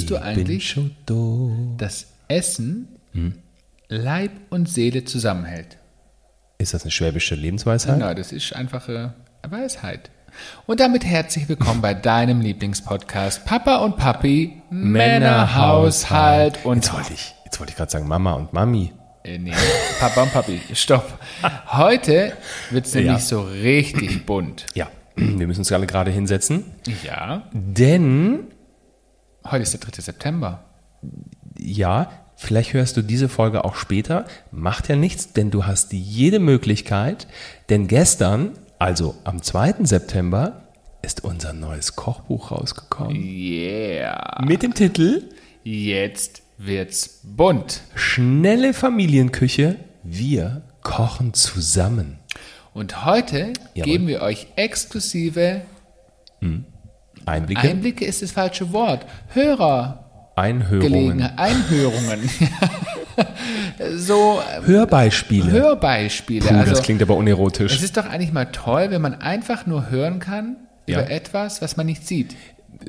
Wusstest du eigentlich, dass Essen Hm? Leib und Seele zusammenhält? Ist das eine schwäbische Lebensweisheit? Genau, das ist einfache Weisheit. Und damit herzlich willkommen bei deinem Lieblingspodcast Papa und Papi, Männerhaushalt und Jetzt wollte ich, jetzt wollte ich gerade sagen Mama und Mami. Äh, nee, Papa und Papi, stopp. Heute wird es nämlich Ja. so richtig bunt. Ja, wir müssen uns alle gerade hinsetzen, Ja, denn heute ist der 3. September. ja, vielleicht hörst du diese Folge auch später. Macht ja nichts, denn du hast jede Möglichkeit. Denn gestern, also am 2. September, ist unser neues Kochbuch rausgekommen. Yeah. Mit dem Titel Jetzt wird's bunt. Schnelle Familienküche. Wir kochen zusammen. Und heute Jawohl. geben wir euch exklusive Einblicke, Einblicke ist das falsche Wort. Hörer. Einhörungen, Einhörungen. so äh, Hörbeispiele. Hörbeispiele. Puh, also, das klingt aber unerotisch. es ist doch eigentlich mal toll, wenn man einfach nur hören kann Ja. über etwas, was man nicht sieht.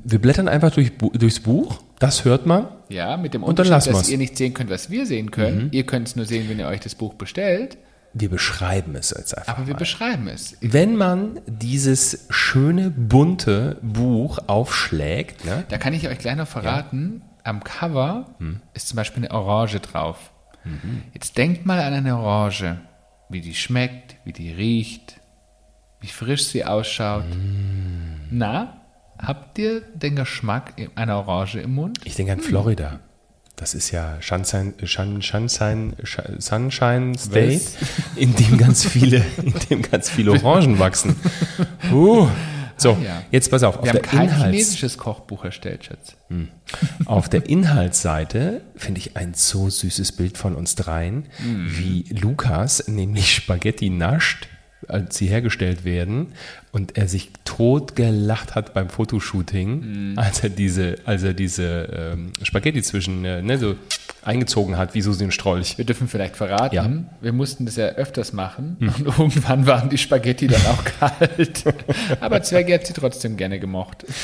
Wir blättern einfach durch, durchs Buch, das hört man. Ja, mit dem Unterschied, dass wir's. Mhm. ihr nicht sehen könnt, was wir sehen können. Ihr könnt es nur sehen, wenn ihr euch das Buch bestellt. Wir beschreiben es jetzt einfach. Aber wir mal. beschreiben es. Wenn man dieses schöne, bunte Buch aufschlägt, ne? Da kann ich euch gleich noch verraten, am Cover Hm. ist zum Beispiel eine Orange drauf. Mhm. Jetzt denkt mal an eine Orange, wie die schmeckt, wie die riecht, wie frisch sie ausschaut. Hm. Na, habt ihr den Geschmack einer Orange im Mund? ich denke an Florida. Das ist ja Sunshine, Sunshine, Sh- Sunshine State, in dem ganz viele, in dem ganz viele Orangen wachsen. Uh. So, Ah, ja. jetzt pass auf. Auf Wir haben der, kein Inhalts, chinesisches Kochbuch erstellt, Schatz. auf der Inhaltsseite finde ich ein so süßes Bild von uns dreien, wie Lukas nämlich Spaghetti nascht, als sie hergestellt werden und er sich tot gelacht hat beim Fotoshooting, als er diese, als er diese ähm, Spaghetti zwischen, äh, ne, so eingezogen hat, wie Susi und Strolch. Wir dürfen vielleicht verraten, Ja. wir mussten das ja öfters machen und irgendwann waren die Spaghetti dann auch kalt. Aber Zwergi hat sie trotzdem gerne gemocht.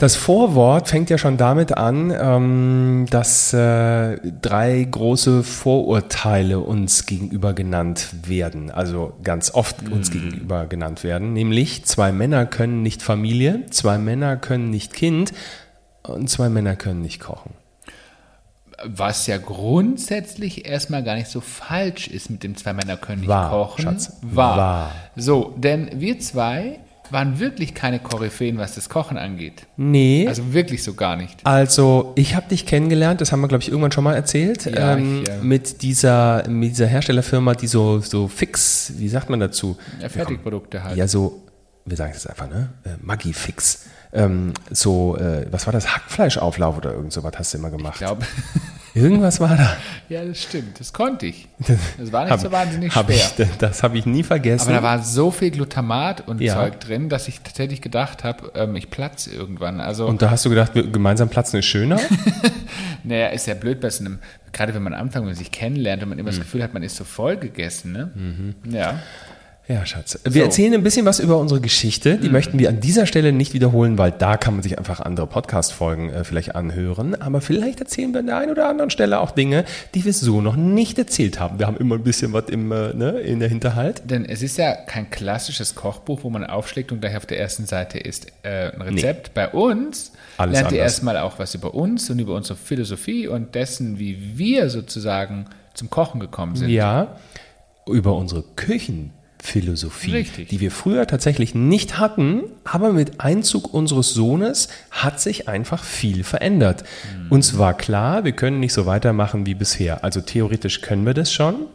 Das Vorwort fängt ja schon damit an, ähm, dass äh, drei große Vorurteile uns gegenüber genannt werden, also ganz oft uns gegenüber genannt werden, nämlich zwei Männer können nicht Familie, zwei Männer können nicht Kind und zwei Männer können nicht kochen. Was ja grundsätzlich erstmal gar nicht so falsch ist mit dem zwei Männer können nicht Wahr, kochen. Schatz. Wahr. Wahr. So, denn wir zwei waren wirklich keine Koryphäen, was das Kochen angeht. Nee. Also wirklich so gar nicht. Also, ich habe dich kennengelernt, das haben wir, glaube ich, irgendwann schon mal erzählt, Ja, ähm, ich, ja. mit, dieser, mit dieser Herstellerfirma, die so, so fix, wie sagt man dazu? Ja, Fertigprodukte halt. Ja, so, wir sagen es jetzt einfach, ne? Äh, Maggi Fix. Ähm, so, äh, was war das? Hackfleischauflauf oder irgend sowas hast du immer gemacht. Ich glaube, Irgendwas war da. ja, das stimmt. Das konnte ich. Das war nicht Hab- so wahnsinnig hab schwer. Ich, das habe ich nie vergessen. Aber da war so viel Glutamat und Ja. Zeug drin, dass ich tatsächlich gedacht habe, ähm, ich platze irgendwann. Also, und da hast du gedacht, gemeinsam platzen ist schöner? naja, ist ja blöd bei so einem, gerade wenn man am Anfang wenn man sich kennenlernt und man immer Mhm. das Gefühl hat, man ist so voll gegessen, ne? Ja. Ja, Schatz. Wir So. Mhm. erzählen ein bisschen was über unsere Geschichte. Die möchten wir an dieser Stelle nicht wiederholen, weil da kann man sich einfach andere Podcast-Folgen äh, vielleicht anhören. Aber vielleicht erzählen wir an der einen oder anderen Stelle auch Dinge, die wir so noch nicht erzählt haben. Wir haben immer ein bisschen was im, äh, ne, in der Hinterhalt. Denn es ist ja kein klassisches Kochbuch, wo man aufschlägt und gleich auf der ersten Seite ist äh, ein Rezept. Bei uns Alles lernt ihr anders. erstmal auch was über uns und über unsere Philosophie und dessen, wie wir sozusagen zum Kochen gekommen sind. Ja, über unsere Küchenphilosophie, Richtig. die wir früher tatsächlich nicht hatten, aber mit Einzug unseres Sohnes hat sich einfach viel verändert. Mhm. Uns war klar, wir können nicht so weitermachen wie bisher. Also theoretisch können wir das schon,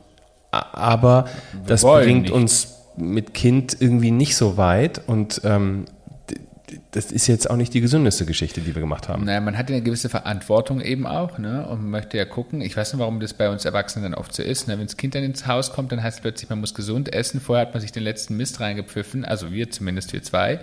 aber das wollen bringt nicht. uns mit Kind irgendwie nicht so weit und ähm, das ist jetzt auch nicht die gesündeste Geschichte, die wir gemacht haben. Naja, man hat ja eine gewisse Verantwortung eben auch, ne? Und man möchte ja gucken. Ich weiß nicht, warum das bei uns Erwachsenen dann oft so ist. Ne? Wenn das Kind dann ins Haus kommt, dann heißt es plötzlich, man muss gesund essen. Vorher hat man sich den letzten Mist reingepfiffen, also wir zumindest, wir zwei.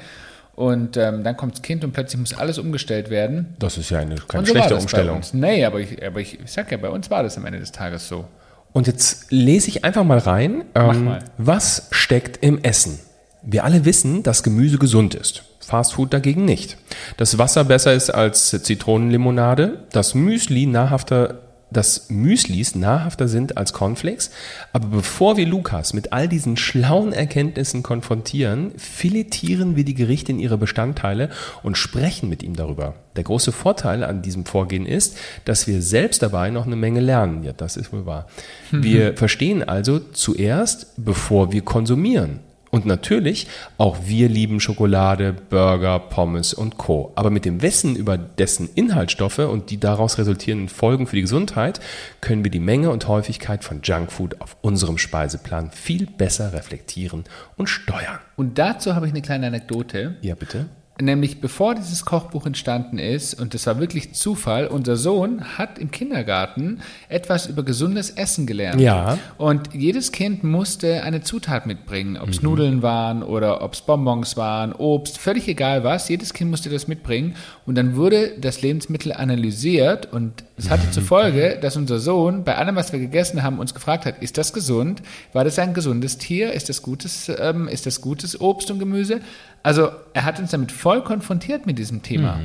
Und ähm, dann kommt das Kind und plötzlich muss alles umgestellt werden. Das ist ja eine keine so schlechte Umstellung. Nee, aber ich, aber ich, ich sag ja, bei uns war das am Ende des Tages so. Und jetzt lese ich einfach mal rein, ähm, mal. was steckt im Essen. Wir alle wissen, dass Gemüse gesund ist. Fastfood dagegen nicht. Das Wasser besser ist als Zitronenlimonade, das Müsli nahrhafter dass Müslis nahrhafter sind als Cornflakes. Aber bevor wir Lukas mit all diesen schlauen Erkenntnissen konfrontieren, filetieren wir die Gerichte in ihre Bestandteile und sprechen mit ihm darüber. Der große Vorteil an diesem Vorgehen ist, dass wir selbst dabei noch eine Menge lernen. Ja, das ist wohl wahr. Wir verstehen also zuerst, bevor wir konsumieren. Und natürlich, auch wir lieben Schokolade, Burger, Pommes und Co. Aber mit dem Wissen über dessen Inhaltsstoffe und die daraus resultierenden Folgen für die Gesundheit können wir die Menge und Häufigkeit von Junkfood auf unserem Speiseplan viel besser reflektieren und steuern. Und dazu habe ich eine kleine Anekdote. Ja, bitte. Nämlich bevor dieses Kochbuch entstanden ist, und das war wirklich Zufall, unser Sohn hat im Kindergarten etwas über gesundes Essen gelernt. Ja. Und jedes Kind musste eine Zutat mitbringen, ob es Nudeln waren oder ob es Bonbons waren, Obst, völlig egal was. Jedes Kind musste das mitbringen. Und dann wurde das Lebensmittel analysiert und es hatte zur Folge, dass unser Sohn bei allem, was wir gegessen haben, uns gefragt hat, ist das gesund? War das ein gesundes Tier? Ist das gutes, ähm, ist das gutes Obst und Gemüse? Also er hat uns damit voll konfrontiert mit diesem Thema.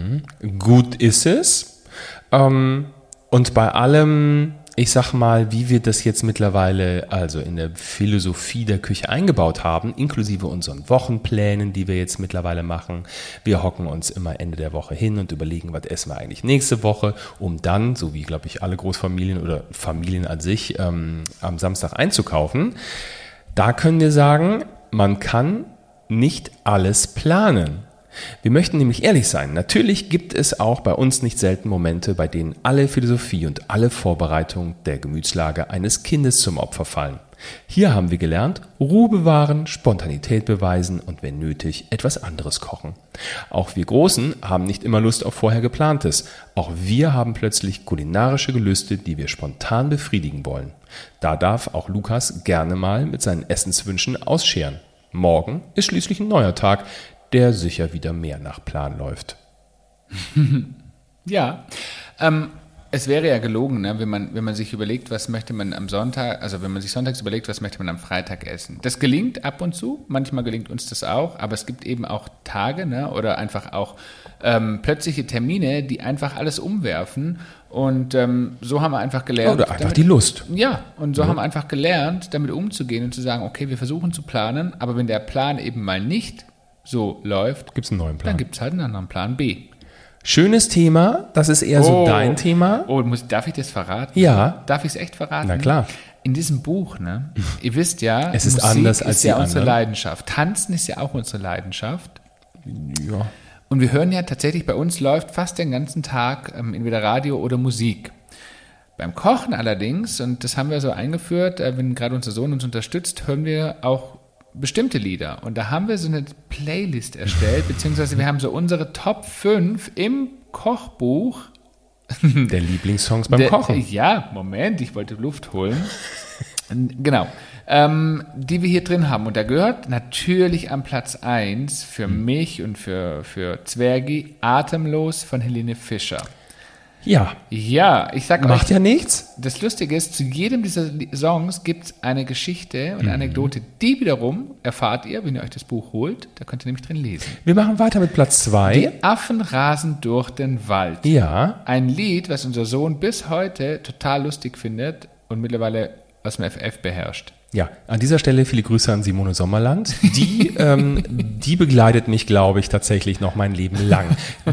Gut ist es. Ähm, und bei allem, ich sag mal, wie wir das jetzt mittlerweile also in der Philosophie der Küche eingebaut haben, inklusive unseren Wochenplänen, die wir jetzt mittlerweile machen. Wir hocken uns immer Ende der Woche hin und überlegen, was essen wir eigentlich nächste Woche, um dann, so wie glaube ich alle Großfamilien oder Familien an sich, ähm, am Samstag einzukaufen. Da können wir sagen, man kann nicht alles planen. Wir möchten nämlich ehrlich sein. Natürlich gibt es auch bei uns nicht selten Momente, bei denen alle Philosophie und alle Vorbereitung der Gemütslage eines Kindes zum Opfer fallen. Hier haben wir gelernt, Ruhe bewahren, Spontanität beweisen und wenn nötig etwas anderes kochen. Auch wir Großen haben nicht immer Lust auf vorher geplantes. Auch wir haben plötzlich kulinarische Gelüste, die wir spontan befriedigen wollen. Da darf auch Lukas gerne mal mit seinen Essenswünschen ausscheren. Morgen ist schließlich ein neuer Tag, der sicher wieder mehr nach Plan läuft. Ja, ähm, es wäre ja gelogen, ne, wenn, man, wenn man sich überlegt, was möchte man am Sonntag, also wenn man sich sonntags überlegt, was möchte man am Freitag essen. Das gelingt ab und zu, manchmal gelingt uns das auch, aber es gibt eben auch Tage ne, oder einfach auch ähm, plötzliche Termine, die einfach alles umwerfen. Und ähm, so haben wir einfach gelernt. Oder einfach die Lust. Ja, und so haben wir einfach gelernt, damit umzugehen und zu sagen, okay, wir versuchen zu planen, aber wenn der Plan eben mal nicht so läuft, Gibt es einen neuen Plan? dann gibt es halt einen anderen Plan B. Schönes Thema, das ist eher so dein Thema. Oh, muss, darf ich das verraten? Ja. Darf ich es echt verraten? Na klar. In diesem Buch, ne? Ihr wisst ja, Es ist anders als ist ja unsere anderen. Leidenschaft. Tanzen ist ja auch unsere Leidenschaft. Ja. Und wir hören ja tatsächlich, bei uns läuft fast den ganzen Tag ähm, entweder Radio oder Musik. Beim Kochen allerdings, und das haben wir so eingeführt, äh, wenn gerade unser Sohn uns unterstützt, hören wir auch bestimmte Lieder. Und da haben wir so eine Playlist erstellt, beziehungsweise wir haben so unsere Top 5 im Kochbuch. Der Lieblingssongs beim Der- Kochen. Ja, Moment, ich wollte Luft holen. genau. Ähm, die wir hier drin haben. Und da gehört natürlich am Platz 1 für Hm. mich und für, für Zwergi Atemlos von Helene Fischer. Ja, Ja, ich sag macht euch, ja nichts. das Lustige ist, zu jedem dieser Songs gibt es eine Geschichte Mhm. und eine Anekdote. Die wiederum erfahrt ihr, wenn ihr euch das Buch holt. Da könnt ihr nämlich drin lesen. Wir machen weiter mit Platz zwei. Die Affen rasen durch den Wald. Ja, Ein Lied, was unser Sohn bis heute total lustig findet und mittlerweile aus dem FF beherrscht. Ja. An dieser Stelle viele Grüße an Simone Sommerland. Die, ähm, die begleitet mich, glaube ich, tatsächlich noch mein Leben lang.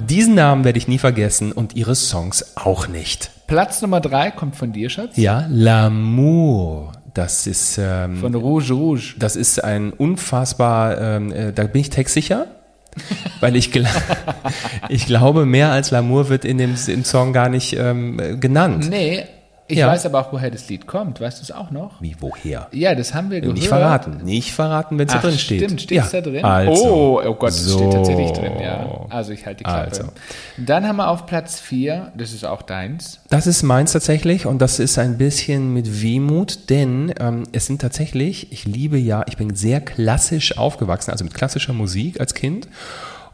Diesen Namen werde ich nie vergessen und ihre Songs auch nicht. Platz Nummer drei kommt von dir, Schatz. Ja, L'amour. Das ist, ähm, Von Rouge Rouge. das ist ein unfassbar, ähm, äh, da bin ich textsicher. Weil ich, gl ich glaube, mehr als L'amour wird in dem im Song gar nicht ähm, äh, genannt. Nee, ich Ja. weiß aber auch, woher das Lied kommt. Weißt du es auch noch? Wie, woher? Ja, das haben wir gehört. Nicht verraten. Nicht verraten, wenn es da drin steht. Stimmt, steht es da drin? Also, oh, oh Gott, es so. steht tatsächlich drin, ja. Also ich halte die Klappe. Also. Dann haben wir auf Platz 4, das ist auch deins. Das ist meins tatsächlich und das ist ein bisschen mit Wehmut, denn ähm, es sind tatsächlich, ich liebe ja, ich bin sehr klassisch aufgewachsen, also mit klassischer Musik als Kind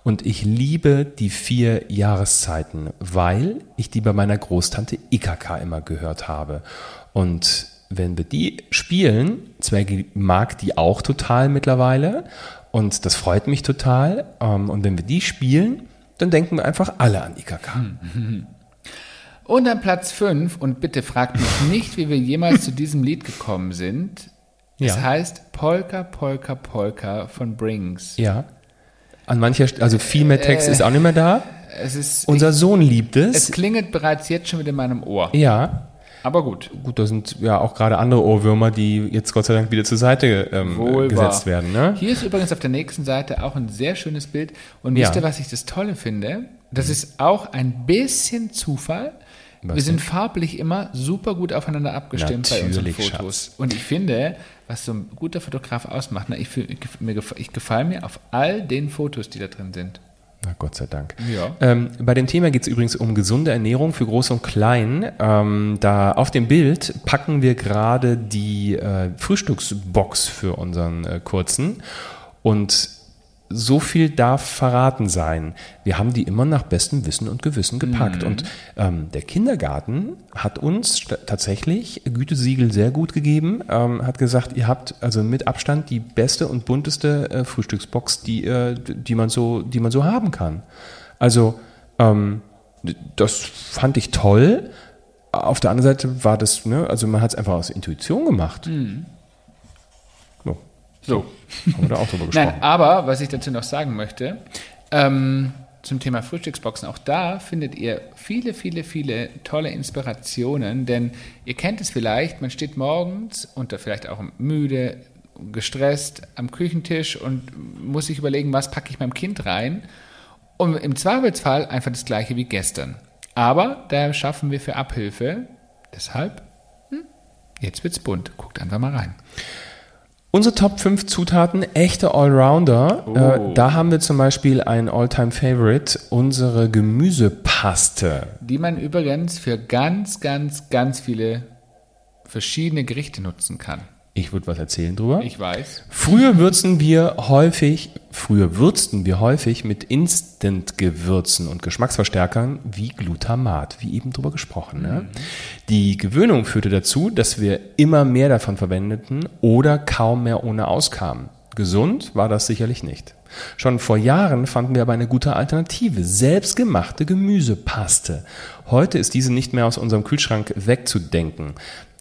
und ich liebe die vier Jahreszeiten, weil ich die bei meiner Großtante Ikaka immer gehört habe. Und wenn wir die spielen, Zwergi mag die auch total mittlerweile und das freut mich total. Ähm, und wenn wir die spielen, dann denken wir einfach alle an IKK. Und an Platz 5, und bitte fragt mich nicht, wie wir jemals zu diesem Lied gekommen sind. Es Ja. heißt Polka, Polka, Polka von Brings. Ja. An mancher, also viel mehr Text Äh, ist auch nicht mehr da. Ist, Unser Sohn liebt es es. klingelt bereits jetzt schon wieder in meinem Ohr. Ja. Aber gut. Gut, da sind ja auch gerade andere Ohrwürmer, die jetzt Gott sei Dank wieder zur Seite ähm, gesetzt werden. Ne? Hier ist übrigens auf der nächsten Seite auch ein sehr schönes Bild. Und Ja. wisst ihr, was ich das Tolle finde? Das ist auch ein bisschen Zufall. Wir sind farblich immer super gut aufeinander abgestimmt bei unseren Natürlich, Fotos. Und ich finde, was so ein guter Fotograf ausmacht, ne, ich, mir ich gefalle mir auf all den Fotos, die da drin sind. Na Gott sei Dank. Ja. Ähm, bei dem Thema geht es übrigens um gesunde Ernährung für Groß und Klein. Ähm, da auf dem Bild packen wir gerade die äh, Frühstücksbox für unseren äh, kurzen und so viel darf verraten sein. Wir haben die immer nach bestem Wissen und Gewissen gepackt. Mhm. Und ähm, der Kindergarten hat uns tatsächlich Gütesiegel sehr gut gegeben, ähm, hat gesagt, ihr habt also mit Abstand die beste und bunteste äh, Frühstücksbox, die, äh, die, man so, die man so haben kann. Also ähm, das fand ich toll. Auf der anderen Seite war das, ne, also man hat es einfach aus Intuition gemacht. Mhm. So, haben wir da auch drüber gesprochen. Nein, aber was ich dazu noch sagen möchte, ähm, zum Thema Frühstücksboxen, auch da findet ihr viele, viele, viele tolle Inspirationen, denn ihr kennt es vielleicht, man steht morgens und da vielleicht auch müde, gestresst am Küchentisch und muss sich überlegen, was packe ich meinem Kind rein. Und im Zweifelsfall einfach das gleiche wie gestern. Aber da schaffen wir für Abhilfe. Deshalb, hm, jetzt wird's bunt. Guckt einfach mal rein. Unsere Top 5 Zutaten, echte Allrounder. Oh. Äh, da haben wir zum Beispiel ein All-Time-Favorite, unsere Gemüsepaste. die man übrigens für ganz, ganz, ganz viele verschiedene Gerichte nutzen kann. Ich würde was erzählen drüber. Ich weiß. Früher würzen wir häufig, früher würzten wir häufig mit Instant-Gewürzen und Geschmacksverstärkern wie Glutamat, wie eben drüber gesprochen. Ne? Die Gewöhnung führte dazu, dass wir immer mehr davon verwendeten oder kaum mehr ohne auskamen. Gesund war das sicherlich nicht. Schon vor Jahren fanden wir aber eine gute Alternative, selbstgemachte Gemüsepaste. Heute ist diese nicht mehr aus unserem Kühlschrank wegzudenken.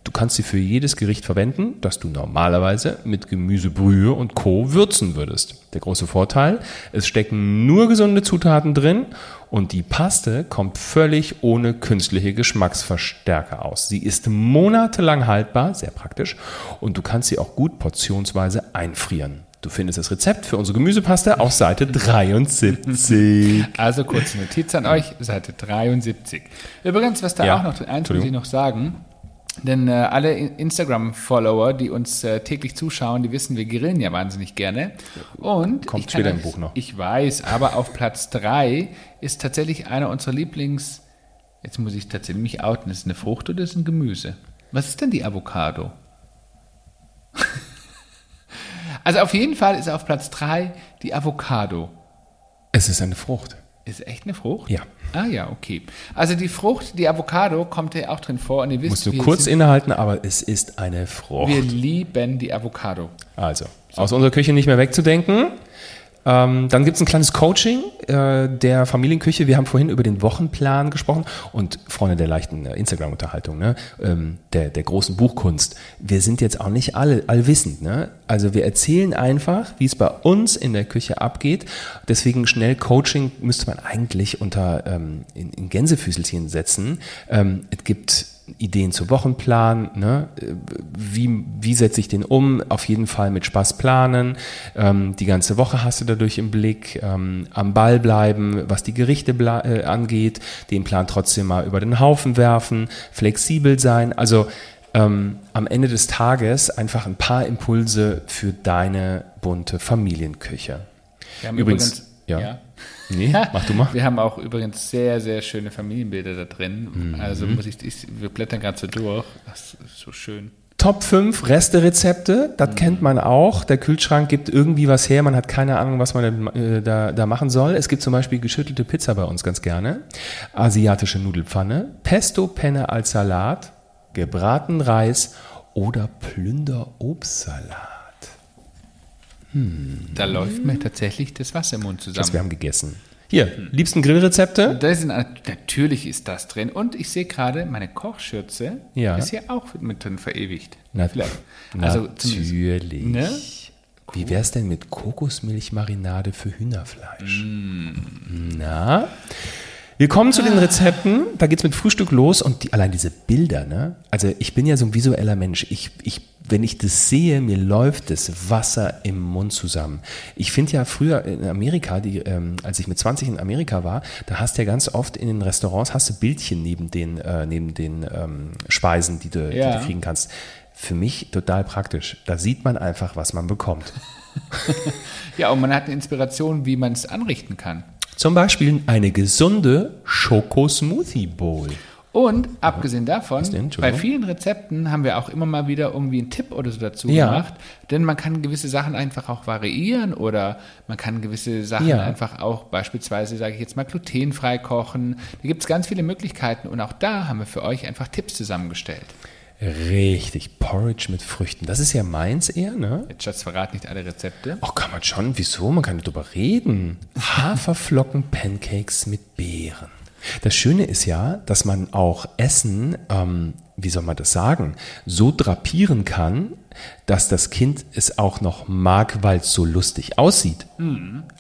Du kannst sie für jedes Gericht verwenden, das du normalerweise mit Gemüsebrühe und Co. würzen würdest. Der große Vorteil, es stecken nur gesunde Zutaten drin und die Paste kommt völlig ohne künstliche Geschmacksverstärker aus. Sie ist monatelang haltbar, sehr praktisch, und du kannst sie auch gut portionsweise einfrieren. Du findest das Rezept für unsere Gemüsepaste auf Seite 73. Also kurze Notiz an euch, Seite 73. Übrigens, was da Ja, auch noch eins muss ich noch sagen. Denn äh, alle In- Instagram-Follower, die uns äh, täglich zuschauen, die wissen, wir grillen ja wahnsinnig gerne. Und Kommt später im Buch noch. Ich weiß, aber auf Platz 3 ist tatsächlich einer unserer Lieblings. Jetzt muss ich tatsächlich mich outen. Ist es eine Frucht oder ist es ein Gemüse? Was ist denn die Avocado? also auf jeden Fall ist auf Platz 3 die Avocado. Es ist eine Frucht. Ist echt eine Frucht? Ja. Ah ja, okay. Also die Frucht, die Avocado, kommt ja auch drin vor. Und ihr wisst, Musst du kurz innehalten, aber es ist eine Frucht. wir lieben die Avocado. Also, aus unserer Küche nicht mehr wegzudenken. Ähm, dann gibt es ein kleines Coaching äh, der Familienküche. Wir haben vorhin über den Wochenplan gesprochen und Freunde der leichten äh, Instagram-Unterhaltung, ne? ähm, der, der großen Buchkunst. Wir sind jetzt auch nicht alle allwissend. Ne? Also wir erzählen einfach, wie es bei uns in der Küche abgeht. Deswegen schnell Coaching müsste man eigentlich unter ähm, in, in Gänsefüßelchen setzen. Ähm, es gibt Ideen zu Wochenplan, ne? Wie, wie setze ich den um? Auf jeden Fall mit Spaß planen. Ähm, die ganze Woche hast du dadurch im Blick. Ähm, am Ball bleiben, was die Gerichte äh, angeht. Den Plan trotzdem mal über den Haufen werfen. Flexibel sein. Also ähm, am Ende des Tages einfach ein paar Impulse für deine bunte Familienküche. Wir haben Übrigens, ja. Nee, mach du mal. Wir haben auch übrigens sehr, sehr schöne Familienbilder da drin. Mhm. Also muss ich, ich wir blättern gerade so durch. Das ist so schön. Top 5 Resterezepte, das kennt man auch. Der Kühlschrank gibt irgendwie was her, man hat keine Ahnung, was man äh, da, da machen soll. Es gibt zum Beispiel geschüttelte Pizza bei uns ganz gerne, asiatische Nudelpfanne, Pesto Penne als Salat, gebratenen Reis oder Plünder-Obstsalat. Da läuft mir tatsächlich das Wasser im Mund Das wir zusammen. haben gegessen. Hier, liebsten Grillrezepte? Das sind, natürlich ist das drin. Und ich sehe gerade, meine Kochschürze Ja. ist hier auch mit drin verewigt. Na- Vielleicht. Also Natürlich. Ne? Wie wär's denn mit Kokosmilchmarinade für Hühnerfleisch? Mm. Na? Wir kommen zu den Rezepten. Da geht's mit Frühstück los und die, allein diese Bilder, ne? Also ich bin ja so ein visueller Mensch. Ich, ich, wenn ich das sehe, mir läuft das Wasser im Mund zusammen. Ich finde ja früher in Amerika, die, ähm, als ich mit 20 in Amerika war, da hast du ja ganz oft in den Restaurants hast du Bildchen neben den, äh, neben den ähm, Speisen, die du, Ja. die du kriegen kannst. Für mich total praktisch. Da sieht man einfach, was man bekommt. Ja, und man hat eine Inspiration, wie man es anrichten kann. Zum Beispiel eine gesunde Schoko-Smoothie Bowl. Und abgesehen davon, denn? bei vielen Rezepten haben wir auch immer mal wieder irgendwie einen Tipp oder so dazu Ja. gemacht. Denn man kann gewisse Sachen einfach auch variieren oder man kann gewisse Sachen Ja. einfach auch beispielsweise, sage ich jetzt mal, glutenfrei kochen. Da gibt es ganz viele Möglichkeiten und auch da haben wir für euch einfach Tipps zusammengestellt. Richtig, Porridge mit Früchten. Das ist ja meins eher, ne? Jetzt Schatz, verrat nicht alle Rezepte. Ach, kann man schon. Wieso? Man kann darüber reden. Haferflocken, Pancakes mit Beeren. Das Schöne ist ja, dass man auch Essen, ähm, wie soll man das sagen, so drapieren kann, dass das Kind es auch noch mag, weil es so lustig aussieht.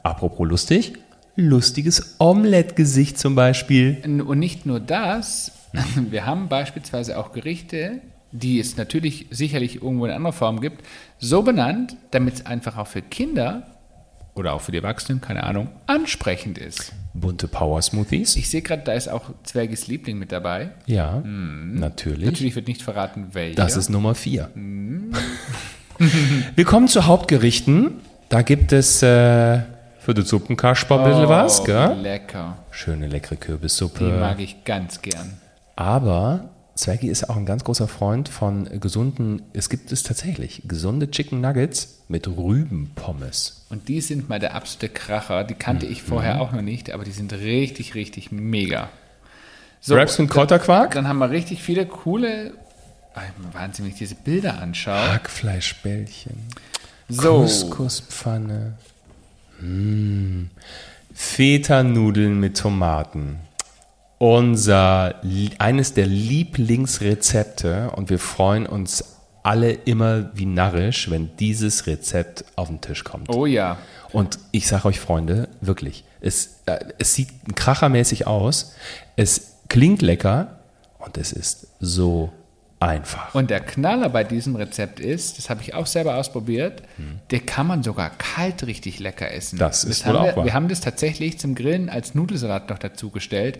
Apropos lustig, lustiges Omelette-Gesicht zum Beispiel. Und nicht nur das, wir haben beispielsweise auch Gerichte, die es natürlich sicherlich irgendwo in anderer Form gibt, so benannt, damit es einfach auch für Kinder oder auch für die Erwachsenen, keine Ahnung, ansprechend ist. Bunte Power Smoothies. Ich sehe gerade, da ist auch Zwergis Liebling mit dabei. Ja, natürlich. Natürlich wird nicht verraten, welcher. Das ist Nummer vier. Wir kommen zu Hauptgerichten. Da gibt es äh, für den Suppenkasper ein bisschen was, oh, gell? lecker. Schöne leckere Die Kürbissuppe. mag ich ganz gern. Aber Zwergi ist auch ein ganz großer Freund von gesunden, es gibt es tatsächlich, gesunde Chicken Nuggets mit Rübenpommes. Und die sind mal der absolute Kracher. Die kannte ich vorher auch noch nicht, aber die sind richtig, richtig mega. So, Wraps mit Kräuterquark? Dann haben wir richtig viele coole, Ah, Wahnsinn, wenn ich diese Bilder anschaue. Hackfleischbällchen. So, Couscouspfanne. Mm. Feta-Nudeln mit Tomaten. Unser, eines der Lieblingsrezepte und wir freuen uns alle immer wie narrisch, wenn dieses Rezept auf den Tisch kommt. oh ja. Und ich sage euch, Freunde, wirklich, es, äh, es sieht krachermäßig aus, es klingt lecker und es ist so einfach. Und der Knaller bei diesem Rezept ist, das habe ich auch selber ausprobiert, der kann man sogar kalt richtig lecker essen. Hm. Das ist wohl auch wir, wahr. wir haben das tatsächlich zum Grillen als Nudelsalat noch dazugestellt.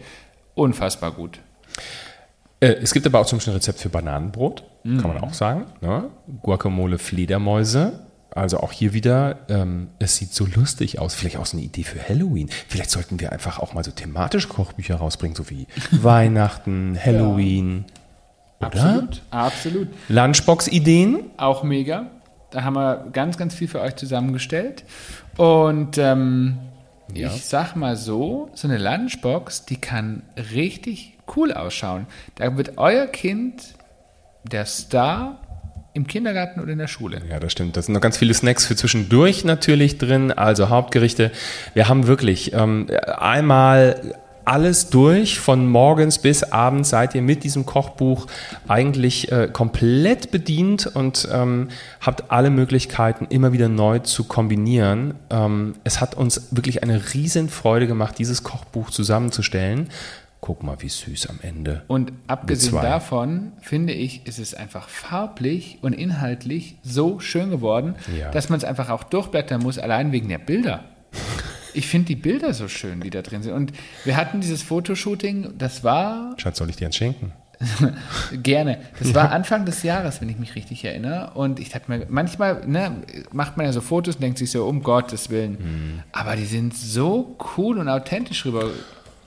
Unfassbar gut. Äh, es gibt aber auch zum Beispiel ein Rezept für Bananenbrot, kann man auch sagen. Ne? Guacamole Fledermäuse. Also auch hier wieder, ähm, es sieht so lustig aus. Vielleicht auch so eine Idee für Halloween. Vielleicht sollten wir einfach auch mal so thematische Kochbücher rausbringen, so wie Weihnachten, Halloween. Oder? Absolut. Absolut. Lunchbox-Ideen? Auch mega. Da haben wir ganz, ganz viel für euch zusammengestellt. Und ähm, Ja. ich sag mal so, so eine Lunchbox, die kann richtig cool ausschauen. Da wird euer Kind der Star im Kindergarten oder in der Schule. Ja, das stimmt. Da sind noch ganz viele Snacks für zwischendurch natürlich drin, also Hauptgerichte. Wir haben wirklich ähm, einmal alles durch, von morgens bis abends seid ihr mit diesem Kochbuch eigentlich äh, komplett bedient und ähm, habt alle Möglichkeiten, immer wieder neu zu kombinieren. Ähm, es hat uns wirklich eine riesen Freude gemacht, dieses Kochbuch zusammenzustellen. Guck mal, wie süß am Ende. Und abgesehen davon, finde ich, ist es einfach farblich und inhaltlich so schön geworden, Ja. dass man es einfach auch durchblättern muss, allein wegen der Bilder. Ich finde die Bilder so schön, die da drin sind. Und wir hatten dieses Fotoshooting, das war Schatz, soll ich dir eins schenken? gerne. Das war Anfang des Jahres, wenn ich mich richtig erinnere. Und ich dachte mir, manchmal ne, macht man ja so Fotos und denkt sich so, um Gottes Willen. Aber die sind so cool und authentisch rüber.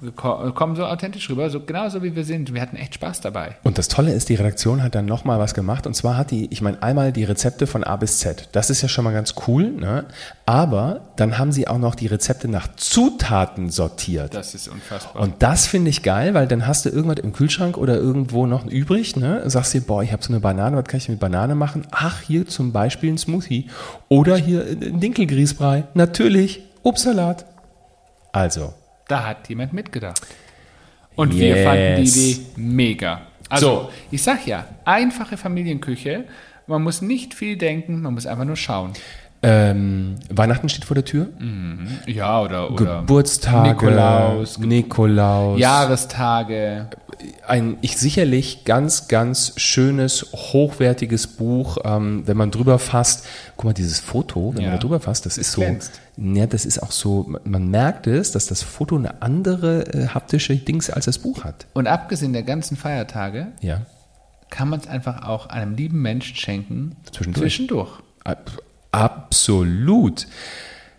Wir ko- kommen so authentisch rüber, so genauso wie wir sind. Wir hatten echt Spaß dabei. Und das Tolle ist, die Redaktion hat dann nochmal was gemacht. Und zwar hat die, ich meine, einmal die Rezepte von A bis Z. Das ist ja schon mal ganz cool. Ne? Aber dann haben sie auch noch die Rezepte nach Zutaten sortiert. Das ist unfassbar. Und das finde ich geil, weil dann hast du irgendwas im Kühlschrank oder irgendwo noch übrig, ne? Sagst dir, boah, ich habe so eine Banane, was kann ich mit Banane machen? Ach, hier zum Beispiel ein Smoothie. Oder hier ein Dinkelgrießbrei. Natürlich, Obstsalat. Also, da hat jemand mitgedacht. Und wir Yes. fanden die Idee mega. Also, So. ich sag ja, einfache Familienküche. Man muss nicht viel denken, man muss einfach nur schauen. ähm, Weihnachten steht vor der Tür. Ja, oder, oder Geburtstage, Nikolaus, Nikolaus. Jahrestage. ein ich sicherlich ganz, ganz schönes, hochwertiges Buch, ähm, wenn man drüber fasst. Guck mal, dieses Foto, wenn Ja. man da drüber fasst, das ist so. Ja, das ist auch so, man merkt es, dass das Foto eine andere äh, haptische Dings als das Buch hat. Und abgesehen der ganzen Feiertage Ja. kann man es einfach auch einem lieben Menschen schenken. Zwischendurch. Zwischendurch. Ab- Absolut.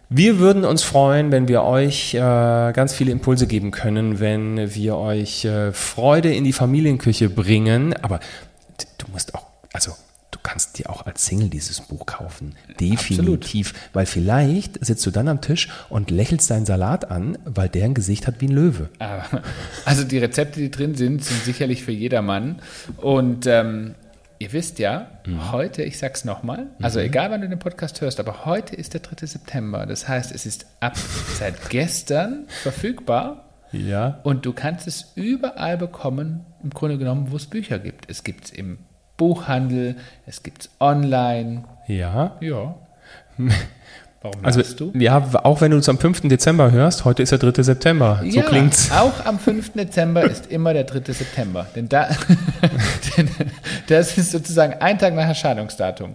Wir würden uns freuen, wenn wir euch äh, ganz viele Impulse geben können, wenn wir euch äh, Freude in die Familienküche bringen. Aber du musst auch, also kannst dir auch als Single dieses Buch kaufen. Definitiv. Weil vielleicht sitzt du dann am Tisch und lächelst deinen Salat an, weil der ein Gesicht hat wie ein Löwe. Aber- Also die Rezepte, die drin sind, sind sicherlich für jedermann. Und ähm, ihr wisst ja, heute, ich sag's nochmal, also egal wann du den Podcast hörst, aber heute ist der 3. September. Das heißt, es ist ab seit gestern verfügbar Ja. und du kannst es überall bekommen, im Grunde genommen, wo es Bücher gibt. Es gibt es im Buchhandel, es gibt es online. Ja. Ja. Warum Also, du? ja, auch wenn du uns am 5. Dezember hörst, heute ist der 3. September. So ja, klingt's. Auch am 5. Dezember ist immer der 3. September. Denn, da, denn das ist sozusagen ein Tag nach Erscheinungsdatum.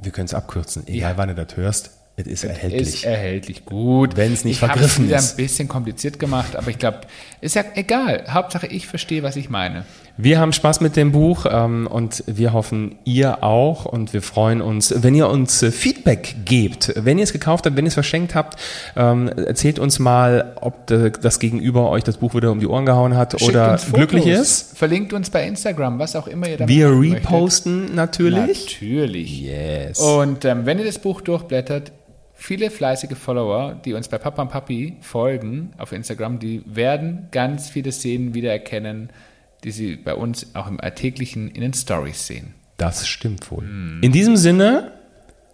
Wir können es abkürzen, egal wann du das hörst. Es ist erhältlich. Ist erhältlich. Gut. Wenn's nicht ich habe vergriffen es wieder ist. ein bisschen kompliziert gemacht, aber ich glaube, ist ja egal. Hauptsache, ich verstehe, was ich meine. Wir haben Spaß mit dem Buch ähm, und wir hoffen, ihr auch. Und wir freuen uns, wenn ihr uns äh, Feedback gebt. Wenn ihr es gekauft habt, wenn ihr es verschenkt habt, ähm, erzählt uns mal, ob das Gegenüber euch das Buch wieder um die Ohren gehauen hat Schickt oder glücklich ist. Verlinkt uns bei Instagram, was auch immer ihr damit Wir machen möchtet. reposten natürlich. Natürlich. Yes. Und ähm, wenn ihr das Buch durchblättert, viele fleißige Follower, die uns bei Papa und Papi folgen auf Instagram, die werden ganz viele Szenen wiedererkennen, die sie bei uns auch im Alltäglichen in den Stories sehen. Das stimmt wohl. In diesem Sinne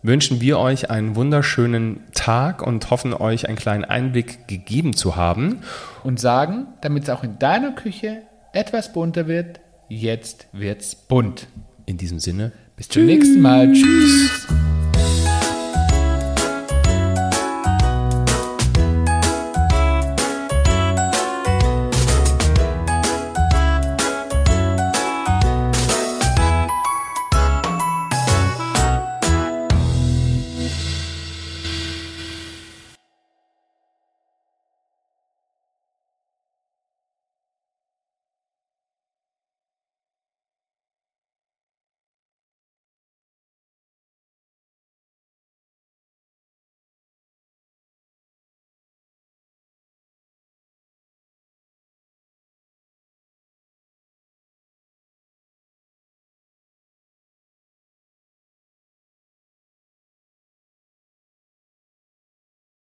wünschen wir euch einen wunderschönen Tag und hoffen euch einen kleinen Einblick gegeben zu haben. Und sagen, damit es auch in deiner Küche etwas bunter wird, jetzt wird's bunt. In diesem Sinne. Bis zum nächsten Mal. Tschüss.